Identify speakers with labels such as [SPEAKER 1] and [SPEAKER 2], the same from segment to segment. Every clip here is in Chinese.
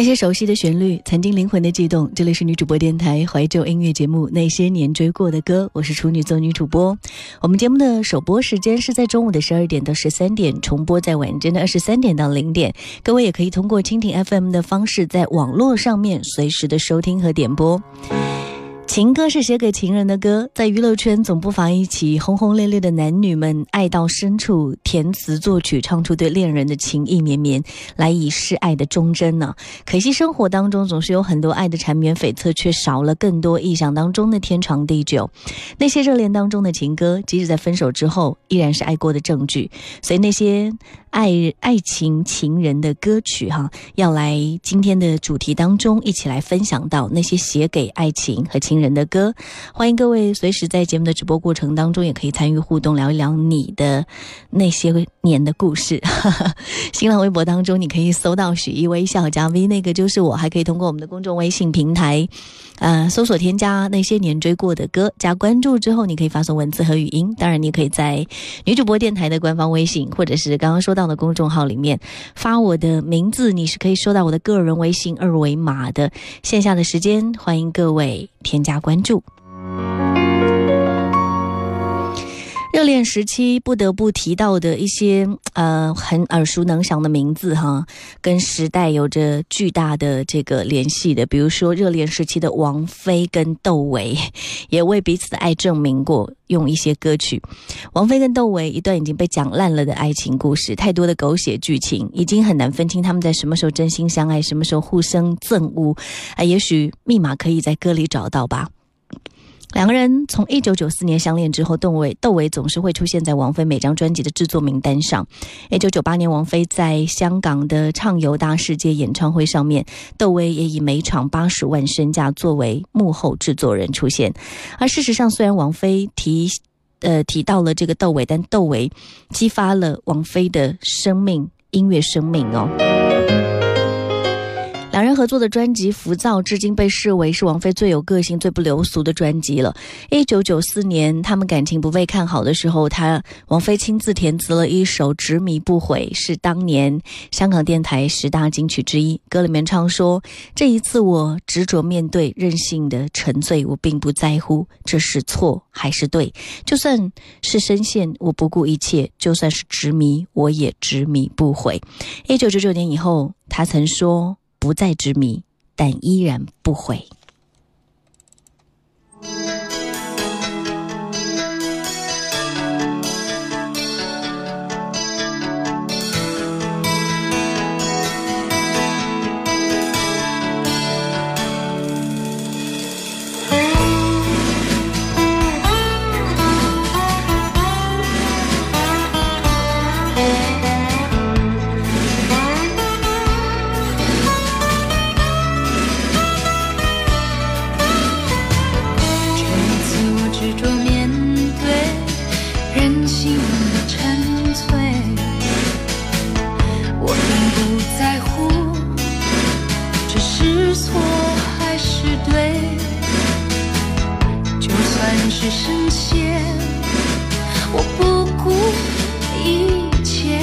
[SPEAKER 1] 那些熟悉的旋律，曾经灵魂的悸动。这里是女主播电台怀旧音乐节目《那些年追过的歌》，我是处女座女主播。我们节目的首播时间是在中午的十二点到十三点，重播在晚间的二十三点到零点。各位也可以通过蜻蜓 FM 的方式，在网络上面随时的收听和点播。情歌是写给情人的歌，在娱乐圈总不乏一起轰轰烈烈的男女们爱到深处，填词作曲，唱出对恋人的情意绵绵，来以示爱的忠贞呢。可惜生活当中总是有很多爱的缠绵悱恻，却少了更多意想当中的天长地久。那些热恋当中的情歌，即使在分手之后，依然是爱过的证据。所以那些。爱爱情情人的歌曲哈，要来今天的主题当中一起来分享到那些写给爱情和情人的歌。欢迎各位随时在节目的直播过程当中也可以参与互动，聊一聊你的那些年的故事。新浪微博当中你可以搜到许一微笑加 V，那个就是我，还可以通过我们的公众微信平台，呃，搜索添加那些年追过的歌，加关注之后你可以发送文字和语音。当然，你可以在女主播电台的官方微信，或者是刚刚说到。的公众号里面发我的名字，你是可以收到我的个人微信二维码的。线下的时间，欢迎各位添加加关注。热恋时期不得不提到的一些呃很耳熟能详的名字哈，跟时代有着巨大的这个联系的，比如说热恋时期的王菲跟窦唯，也为彼此的爱证明过，用一些歌曲。王菲跟窦唯一段已经被讲烂了的爱情故事，太多的狗血剧情，已经很难分清他们在什么时候真心相爱，什么时候互生憎恶。啊，也许密码可以在歌里找到吧。两个人从一九九四年相恋之后，窦唯窦唯总是会出现在王菲每张专辑的制作名单上。一九九八年，王菲在香港的畅游大世界演唱会上面，窦唯也以每场八十万身价作为幕后制作人出现。而事实上，虽然王菲提呃提到了这个窦唯，但窦唯激发了王菲的生命音乐生命哦。两人合作的专辑《浮躁》至今被视为是王菲最有个性、最不流俗的专辑了。一九九四年，他们感情不被看好的时候，他王菲亲自填词了一首《执迷不悔》，是当年香港电台十大金曲之一。歌里面唱说：“这一次我执着面对，任性的沉醉，我并不在乎这是错还是对。就算是深陷，我不顾一切；就算是执迷，我也执迷不悔。”一九九九年以后，他曾说。不再执迷，但依然不悔。
[SPEAKER 2] 是错还是对？就算是深陷我不顾一切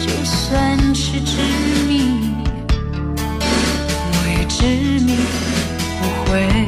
[SPEAKER 2] 就算是执迷我也执迷不悔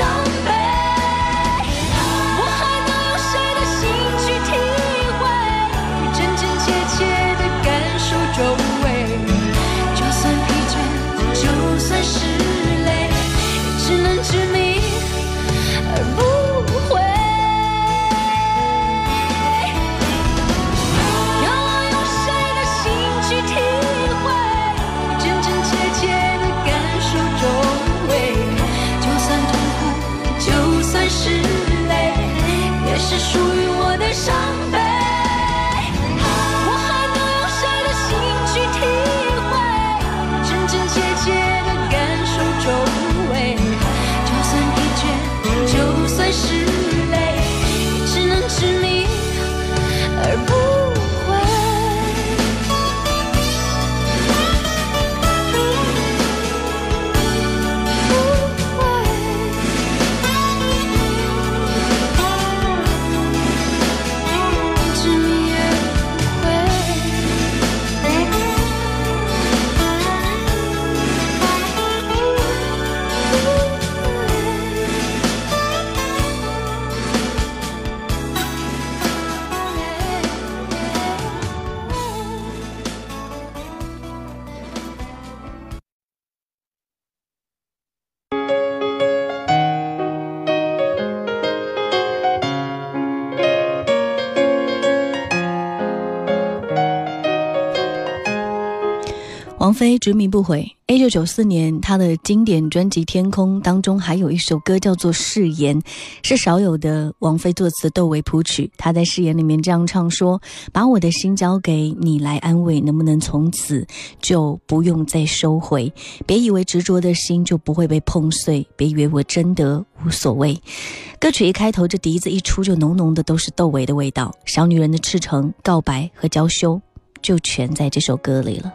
[SPEAKER 2] show.
[SPEAKER 1] 王菲执迷不悔。一九九四年，她的经典专辑《天空》当中还有一首歌叫做《誓言》，是少有的王菲作词、窦唯谱曲。她在《誓言》里面这样唱说：“把我的心交给你来安慰，能不能从此就不用再收回？别以为执着的心就不会被碰碎，别以为我真的无所谓。”歌曲一开头，这笛子一出，就浓浓的都是窦唯的味道。小女人的赤诚、告白和娇羞，就全在这首歌里了。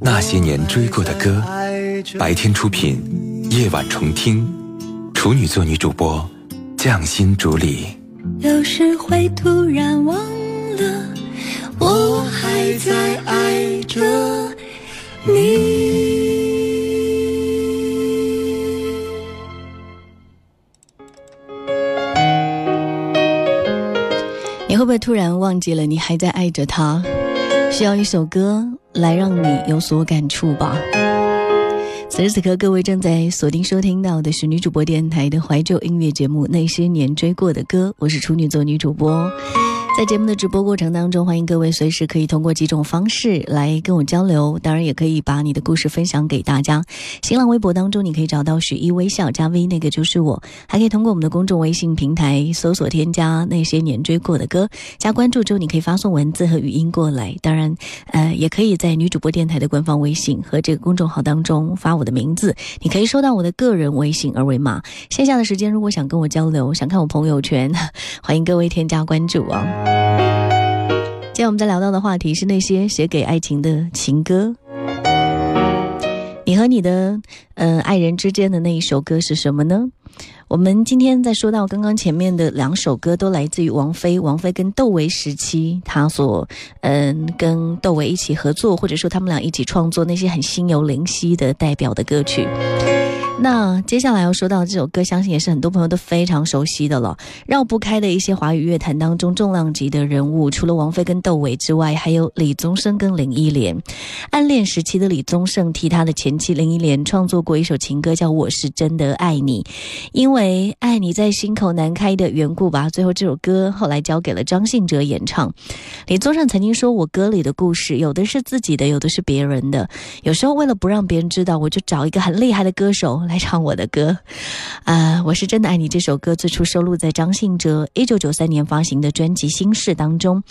[SPEAKER 3] 那些年追过的歌，白天出品，夜晚重听，处女座女主播，匠心主理。
[SPEAKER 2] 有时会突然忘了，我还在爱着你。
[SPEAKER 1] 你会不会突然忘记了，你还在爱着他？需要一首歌来让你有所感触吧。此时此刻，各位正在锁定收听到的是女主播电台的怀旧音乐节目《那些年追过的歌》，我是处女座女主播。在节目的直播过程当中，欢迎各位随时可以通过几种方式来跟我交流，当然也可以把你的故事分享给大家。新浪微博当中，你可以找到许一微笑加 V，那个就是我；还可以通过我们的公众微信平台搜索添加那些年追过的歌，加关注之后，你可以发送文字和语音过来。当然，呃，也可以在女主播电台的官方微信和这个公众号当中发我的名字，你可以收到我的个人微信二维码。线下的时间，如果想跟我交流，想看我朋友圈，欢迎各位添加关注啊。今天我们在聊到的话题是那些写给爱情的情歌。你和你的呃爱人之间的那一首歌是什么呢？我们今天在说到刚刚前面的两首歌，都来自于王菲。王菲跟窦唯时期，她所嗯跟窦唯一起合作，或者说他们俩一起创作那些很心有灵犀的代表的歌曲。那接下来要说到这首歌，相信也是很多朋友都非常熟悉的了。绕不开的一些华语乐坛当中重量级的人物，除了王菲跟窦唯之外，还有李宗盛跟林忆莲。暗恋时期的李宗盛替他的前妻林忆莲创作过一首情歌，叫《我是真的爱你》。因为爱你在心口难开的缘故吧，最后这首歌后来交给了张信哲演唱。李宗盛曾经说：“我歌里的故事，有的是自己的，有的是别人的。有时候为了不让别人知道，我就找一个很厉害的歌手。”来唱我的歌，啊，我是真的爱你。这首歌最初收录在张信哲一九九三年发行的专辑《心事》当中。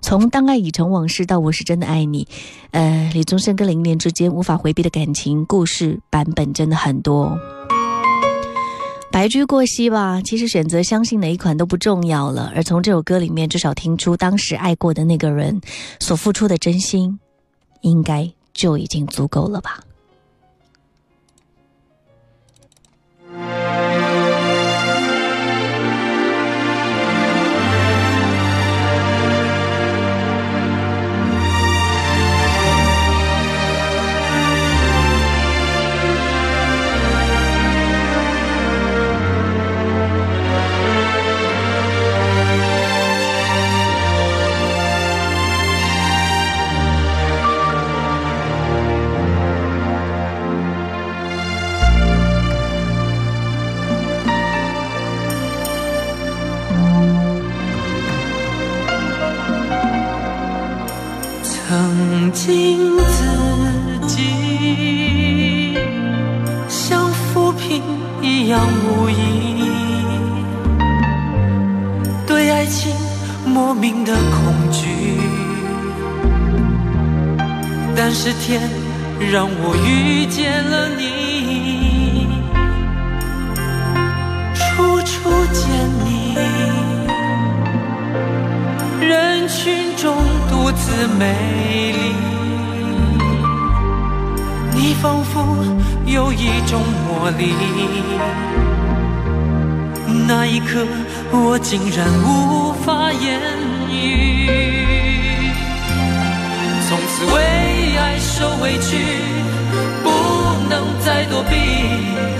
[SPEAKER 1] 从当爱已成往事到我是真的爱你，呃，李宗盛跟林忆莲之间无法回避的感情故事版本真的很多。白驹过隙吧，其实选择相信哪一款都不重要了。而从这首歌里面，至少听出当时爱过的那个人所付出的真心，应该就已经足够了吧。
[SPEAKER 4] 是人群中独自美丽。你仿佛有一种魔力，那一刻我竟然无法言语，从此为。爱受委屈，不能再躲避。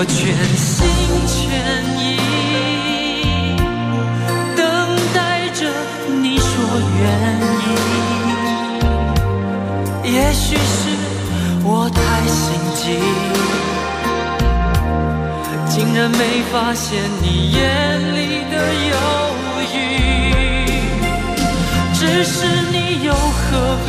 [SPEAKER 4] 我全心全意等待着你说愿意，也许是我太心急，竟然没发现你眼里的犹豫，只是你又何必？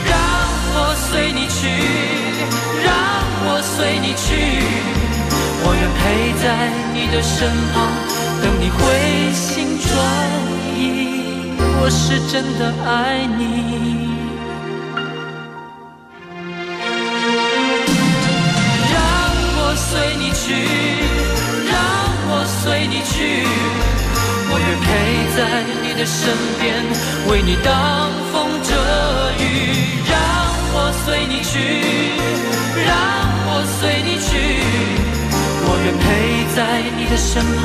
[SPEAKER 4] 随你去让我随你去我愿陪在你的身旁等你回心转意我是真的爱你。让我随你去让我随你去我愿陪在你的身边为你挡随你去，让我随你去，我愿陪在你的身旁，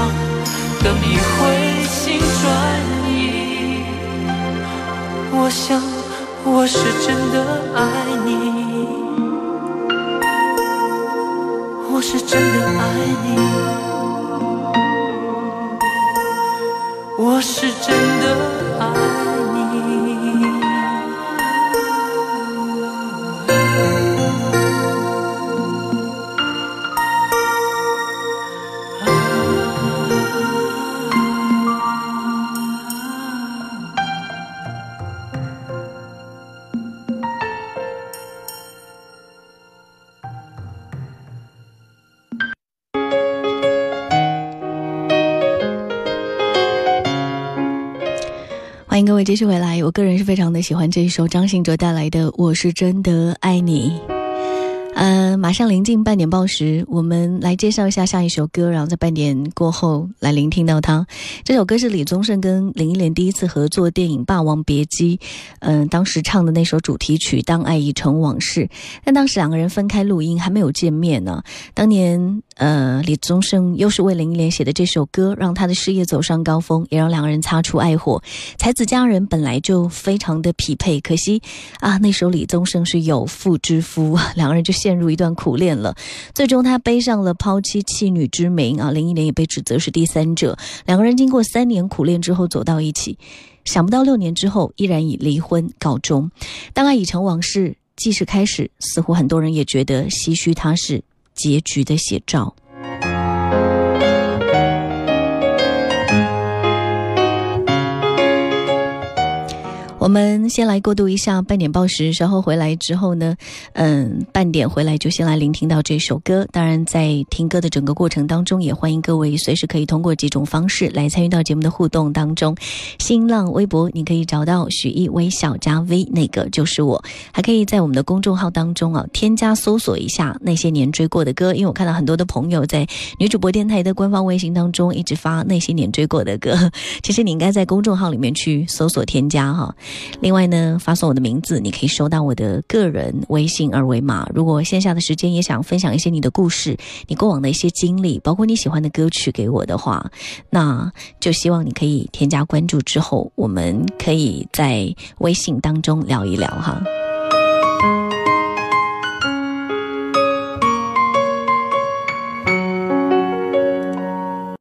[SPEAKER 4] 等你回心转意。我想我是真的爱你。我是真的爱你，我是真的爱你。
[SPEAKER 1] 各位继续回来。我个人是非常的喜欢这一首张信哲带来的《我是真的爱你》。嗯，马上临近半点报时，我们来介绍一下下一首歌，然后在半点过后来聆听到它。这首歌是李宗盛跟林忆莲第一次合作电影《霸王别姬》，嗯、当时唱的那首主题曲《当爱已成往事》。但当时两个人分开录音，还没有见面呢。当年，呃，李宗盛又是为林忆莲写的这首歌，让他的事业走上高峰，也让两个人擦出爱火。才子佳人本来就非常的匹配，可惜啊，那时候李宗盛是有妇之夫，两个人就陷入一段苦恋了。最终他背上了抛妻弃女之名啊，林忆莲也被指责是第三者。两个人经过三年苦恋之后走到一起，想不到六年之后依然以离婚告终。当爱已成往事，既是开始，似乎很多人也觉得唏嘘，他是结局的写照。我们先来过渡一下半点报时，稍后回来之后呢，嗯，半点回来就先来聆听到这首歌。当然，在听歌的整个过程当中，也欢迎各位随时可以通过几种方式来参与到节目的互动当中。新浪微博你可以找到许艺微小加 V，那个就是我，还可以在我们的公众号当中啊添加搜索一下那些年追过的歌，因为我看到很多的朋友在女主播电台的官方微信当中一直发那些年追过的歌，其实你应该在公众号里面去搜索添加哈。另外呢，发送我的名字，你可以收到我的个人微信二维码。如果线下的时间也想分享一些你的故事，你过往的一些经历，包括你喜欢的歌曲给我的话，那就希望你可以添加关注之后，我们可以在微信当中聊一聊哈。